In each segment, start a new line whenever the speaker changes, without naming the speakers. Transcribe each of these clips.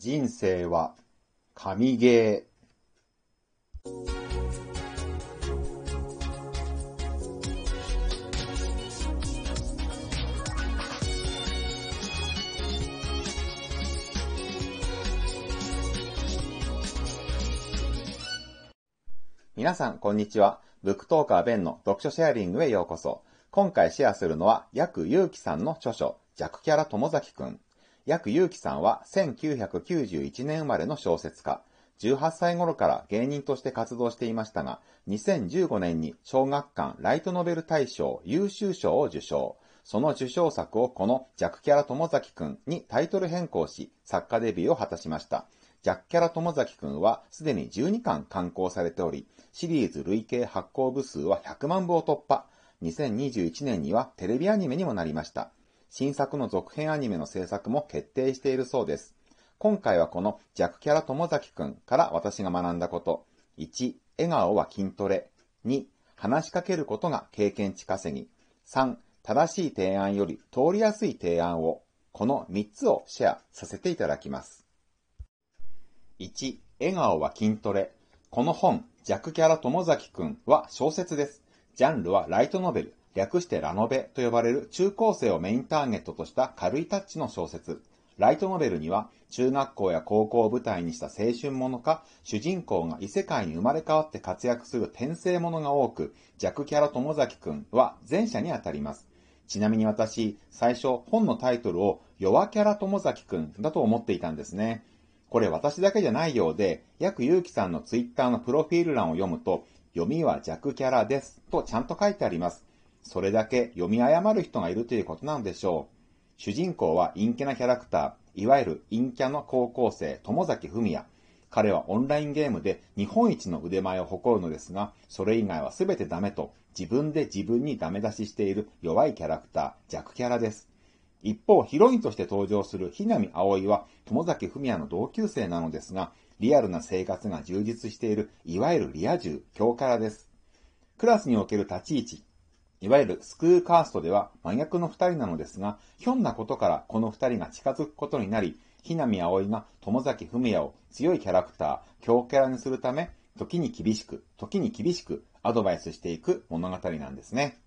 人生は神ゲー。皆さん、こんにちは。ブックトーカーベンの読書シェアリングへようこそ。今回シェアするのは、ヤクユウキさんの著書、弱キャラ友崎くん。ヤクユウキさんは1991年生まれの小説家。18歳頃から芸人として活動していましたが、2015年に小学館ライトノベル大賞優秀賞を受賞。その受賞作をこの弱キャラ友崎くんにタイトル変更し、作家デビューを果たしました。ジャッキャラ友崎くんはすでに12巻刊行されており、シリーズ累計発行部数は100万部を突破。2021年にはテレビアニメにもなりました。新作の続編アニメの制作も決定しているそうです。今回はこのジャッキャラ友崎くんから私が学んだこと。1、笑顔は筋トレ。2、話しかけることが経験値稼ぎ。3、正しい提案より通りやすい提案を。この3つをシェアさせていただきます。1、笑顔は筋トレ。この本、弱キャラ友崎くんは小説です。ジャンルはライトノベル、略してラノベと呼ばれる中高生をメインターゲットとした軽いタッチの小説。ライトノベルには中学校や高校を舞台にした青春ものか、主人公が異世界に生まれ変わって活躍する転生ものが多く、弱キャラ友崎くんは前者にあたります。ちなみに私、最初本のタイトルを弱キャラ友崎くんだと思っていたんですね。これ私だけじゃないようで、約ゆうきさんのツイッターのプロフィール欄を読むと、読みは弱キャラですとちゃんと書いてあります。それだけ読み誤る人がいるということなんでしょう。主人公は陰キャなキャラクター、いわゆる陰キャの高校生、友崎文也。彼はオンラインゲームで日本一の腕前を誇るのですが、それ以外は全てダメと自分で自分にダメ出ししている弱いキャラクター、弱キャラです。一方、ヒロインとして登場するひなみ葵は、友崎文也の同級生なのですが、リアルな生活が充実している、いわゆるリア充、強キャラです。クラスにおける立ち位置、いわゆるスクールカーストでは真逆の二人なのですが、ひょんなことからこの二人が近づくことになり、ひなみ葵が友崎文也を強いキャラクター、強キャラにするため、時に厳しく、時に厳しくアドバイスしていく物語なんですね。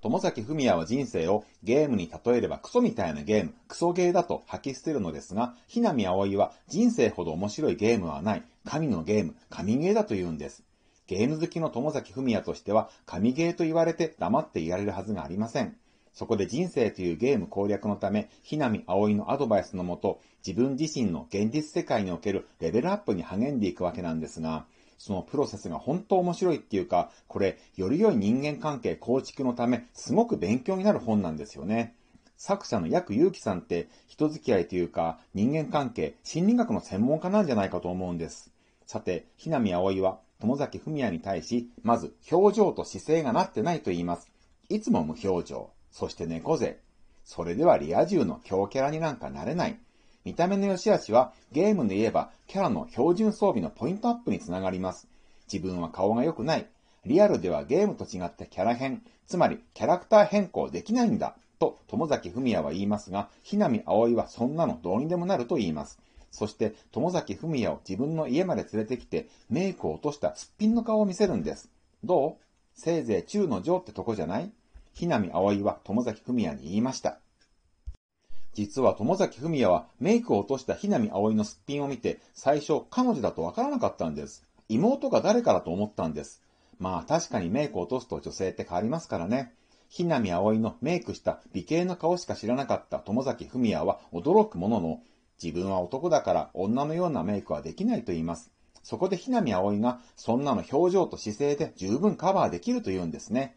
友崎文也は人生をゲームに例えればクソみたいなゲーム、クソゲーだと吐き捨てるのですが、ひなみ葵は人生ほど面白いゲームはない、神のゲーム、神ゲーだと言うんです。ゲーム好きの友崎文也としては、神ゲーと言われて黙っていられるはずがありません。そこで人生というゲーム攻略のため、ひなみ葵のアドバイスのもと、自分自身の現実世界におけるレベルアップに励んでいくわけなんですが、そのプロセスが本当面白いっていうか、これ、より良い人間関係構築のため、すごく勉強になる本なんですよね。作者の薬祐樹さんって、人付き合いというか、人間関係、心理学の専門家なんじゃないかと思うんです。さて、ひなみあおいは、友崎文也に対し、まず、表情と姿勢がなってないと言います。いつも無表情。そして猫背。それではリア充の強キャラになんかなれない。見た目の良し悪しはゲームで言えばキャラの標準装備のポイントアップにつながります。自分は顔が良くない。リアルではゲームと違ってキャラ変、つまりキャラクター変更できないんだ。と友崎文也は言いますが、ひなみ葵はそんなのどうにでもなると言います。そして友崎文也を自分の家まで連れてきてメイクを落としたすっぴんの顔を見せるんです。どう？せいぜい中の上ってとこじゃない？ひなみ葵は友崎文也に言いました。実は友崎文也はメイクを落としたひなみ葵のすっぴんを見て、最初彼女だとわからなかったんです。妹が誰かだと思ったんです。まあ確かにメイクを落とすと女性って変わりますからね。ひなみ葵のメイクした美形の顔しか知らなかった友崎文也は驚くものの、自分は男だから女のようなメイクはできないと言います。そこでひなみ葵がそんなの表情と姿勢で十分カバーできると言うんですね。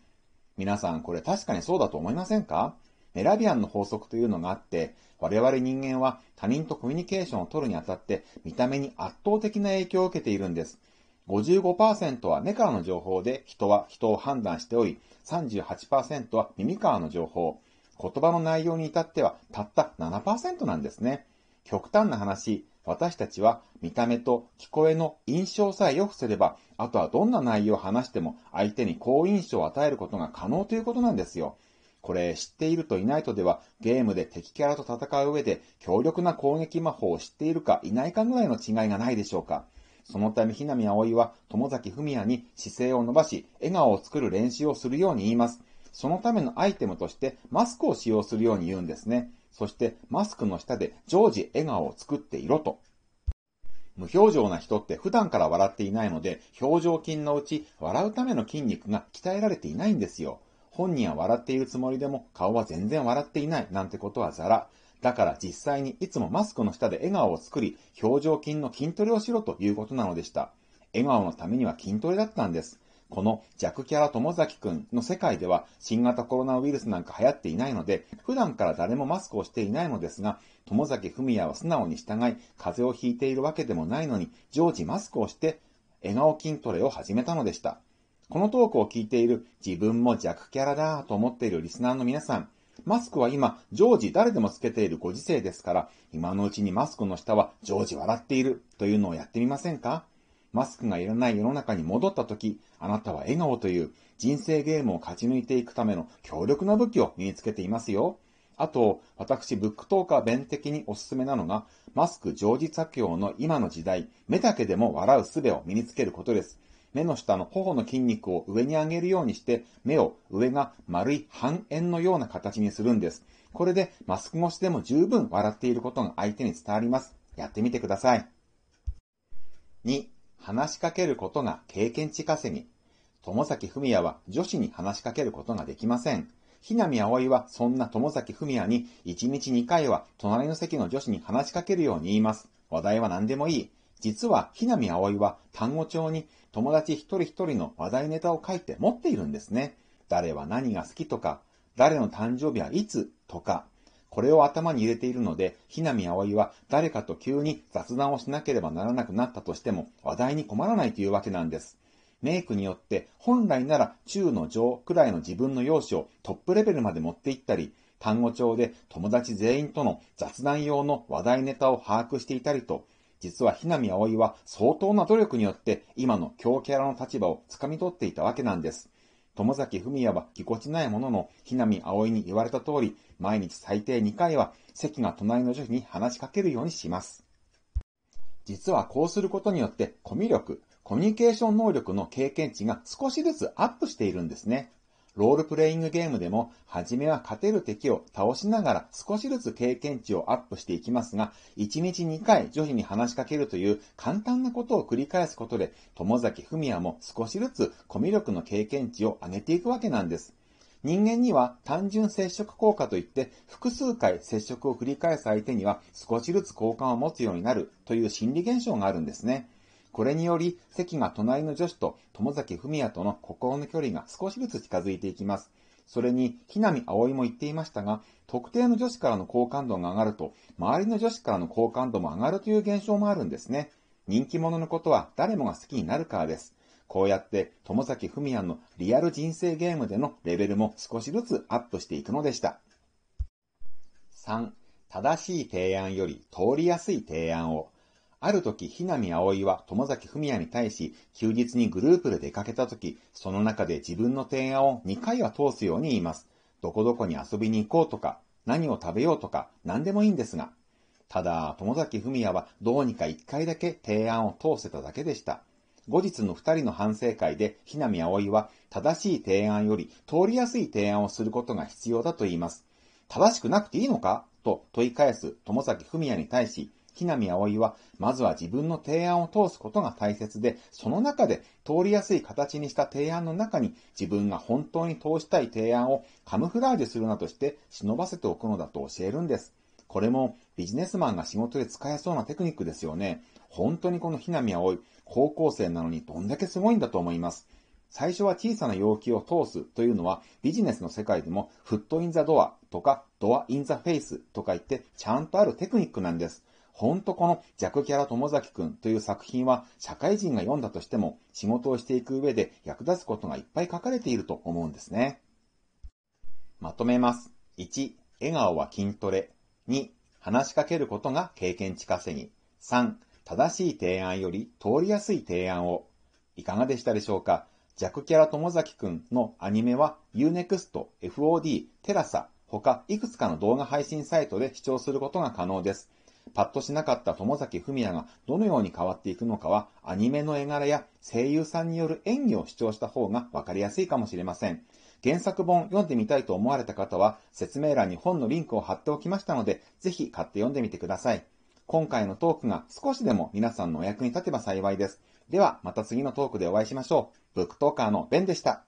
皆さんこれ確かにそうだと思いませんか？メラビアンの法則というのがあって、我々人間は他人とコミュニケーションを取るにあたって見た目に圧倒的な影響を受けているんです。55%は目からの情報で人は人を判断しており、38%は耳からの情報、言葉の内容に至ってはたった7%なんですね。極端な話、私たちは見た目と聞こえの印象さえ良くすれば、あとはどんな内容を話しても相手に好印象を与えることが可能ということなんですよ。これ知っているといないとではゲームで敵キャラと戦う上で強力な攻撃魔法を知っているかいないかぐらいの違いがないでしょうか。そのため、ひなみあおいは、友崎文也に姿勢を伸ばし、笑顔を作る練習をするように言います。そのためのアイテムとして、マスクを使用するように言うんですね。そして、マスクの下で常時笑顔を作っていろと。無表情な人って普段から笑っていないので、表情筋のうち笑うための筋肉が鍛えられていないんですよ。本人は笑っているつもりでも顔は全然笑っていないなんてことはザラ。だから実際にいつもマスクの下で笑顔を作り、表情筋の筋トレをしろということなのでした。笑顔のためには筋トレだったんです。この弱キャラ友崎くんの世界では新型コロナウイルスなんか流行っていないので、普段から誰もマスクをしていないのですが、友崎文也は素直に従い、風邪をひいているわけでもないのに、常時マスクをして、笑顔筋トレを始めたのでした。このトークを聞いている自分も弱キャラだと思っているリスナーの皆さん、マスクは今、常時誰でもつけているご時世ですから、今のうちにマスクの下は常時笑っているというのをやってみませんか？マスクがいらない世の中に戻った時、あなたは笑顔という人生ゲームを勝ち抜いていくための強力な武器を身につけていますよ。あと、私、ブックトーカー弁的におすすめなのが、マスク常時着用の今の時代、目だけでも笑う術を身につけることです。目の下の頬の筋肉を上に上げるようにして、目を上が丸い半円のような形にするんです。これでマスク越しでも十分笑っていることが相手に伝わります。やってみてください。2、話しかけることが経験値稼ぎ。友崎文也は女子に話しかけることができません。ひなみあおいはそんな友崎文也に1日2回は隣の席の女子に話しかけるように言います。話題は何でもいい。実はひなみあおいは単語帳に友達一人一人の話題ネタを書いて持っているんですね。誰は何が好きとか、誰の誕生日はいつとか、これを頭に入れているので、ひなみあおいは誰かと急に雑談をしなければならなくなったとしても話題に困らないというわけなんです。メイクによって本来なら中の上くらいの自分の容姿をトップレベルまで持っていったり、単語帳で友達全員との雑談用の話題ネタを把握していたりと、実はひなみあおいは相当な努力によって今の強キャラの立場を掴み取っていたわけなんです。友崎文也はぎこちないものの、ひなみあおいに言われた通り、毎日最低2回は席が隣の女子に話しかけるようにします。実はこうすることによってコミュ力、コミュニケーション能力の経験値が少しずつアップしているんですね。ロールプレイングゲームでも、初めは勝てる敵を倒しながら少しずつ経験値をアップしていきますが、1日2回女子に話しかけるという簡単なことを繰り返すことで、友崎文也も少しずつコミュ力の経験値を上げていくわけなんです。人間には単純接触効果といって複数回接触を繰り返す相手には少しずつ好感を持つようになるという心理現象があるんですね。これにより、席が隣の女子と友崎文也との心の距離が少しずつ近づいていきます。それに、ひなみあおいも言っていましたが、特定の女子からの好感度が上がると、周りの女子からの好感度も上がるという現象もあるんですね。人気者のことは誰もが好きになるからです。こうやって友崎文也のリアル人生ゲームでのレベルも少しずつアップしていくのでした。3. 正しい提案より通りやすい提案を。ある時、ひなみあおいは友崎文也に対し、休日にグループで出かけた時、その中で自分の提案を2回は通すように言います。どこどこに遊びに行こうとか、何を食べようとか、何でもいいんですが。ただ、友崎文也はどうにか1回だけ提案を通せただけでした。後日の2人の反省会で、ひなみあおいは、正しい提案より通りやすい提案をすることが必要だと言います。正しくなくていいのか？と問い返す友崎文也に対し、木南葵は、まずは自分の提案を通すことが大切で、その中で通りやすい形にした提案の中に自分が本当に通したい提案をカムフラージュするなどして忍ばせておくのだと教えるんです。これもビジネスマンが仕事で使えそうなテクニックですよね。本当にこのひなみ葵、高校生なのにどんだけすごいんだと思います。最初は小さな要求を通すというのはビジネスの世界でもフットインザドアとかドアインザフェイスとか言ってちゃんとあるテクニックなんです。ほんとこの弱キャラ友崎くんという作品は社会人が読んだとしても仕事をしていく上で役立つことがいっぱい書かれていると思うんですね。まとめます。1、笑顔は筋トレ。2、話しかけることが経験値稼ぎ。3、正しい提案より通りやすい提案を。いかがでしたでしょうか？ジャクキャラ友崎くんのアニメは Unext、FOD、テラサ、他いくつかの動画配信サイトで視聴することが可能です。パッとしなかった友崎文也がどのように変わっていくのかは、アニメの絵柄や声優さんによる演技を視聴した方がわかりやすいかもしれません。原作本読んでみたいと思われた方は、説明欄に本のリンクを貼っておきましたので、ぜひ買って読んでみてください。今回のトークが少しでも皆さんのお役に立てば幸いです。では、また次のトークでお会いしましょう。ブックトーカーのベンでした。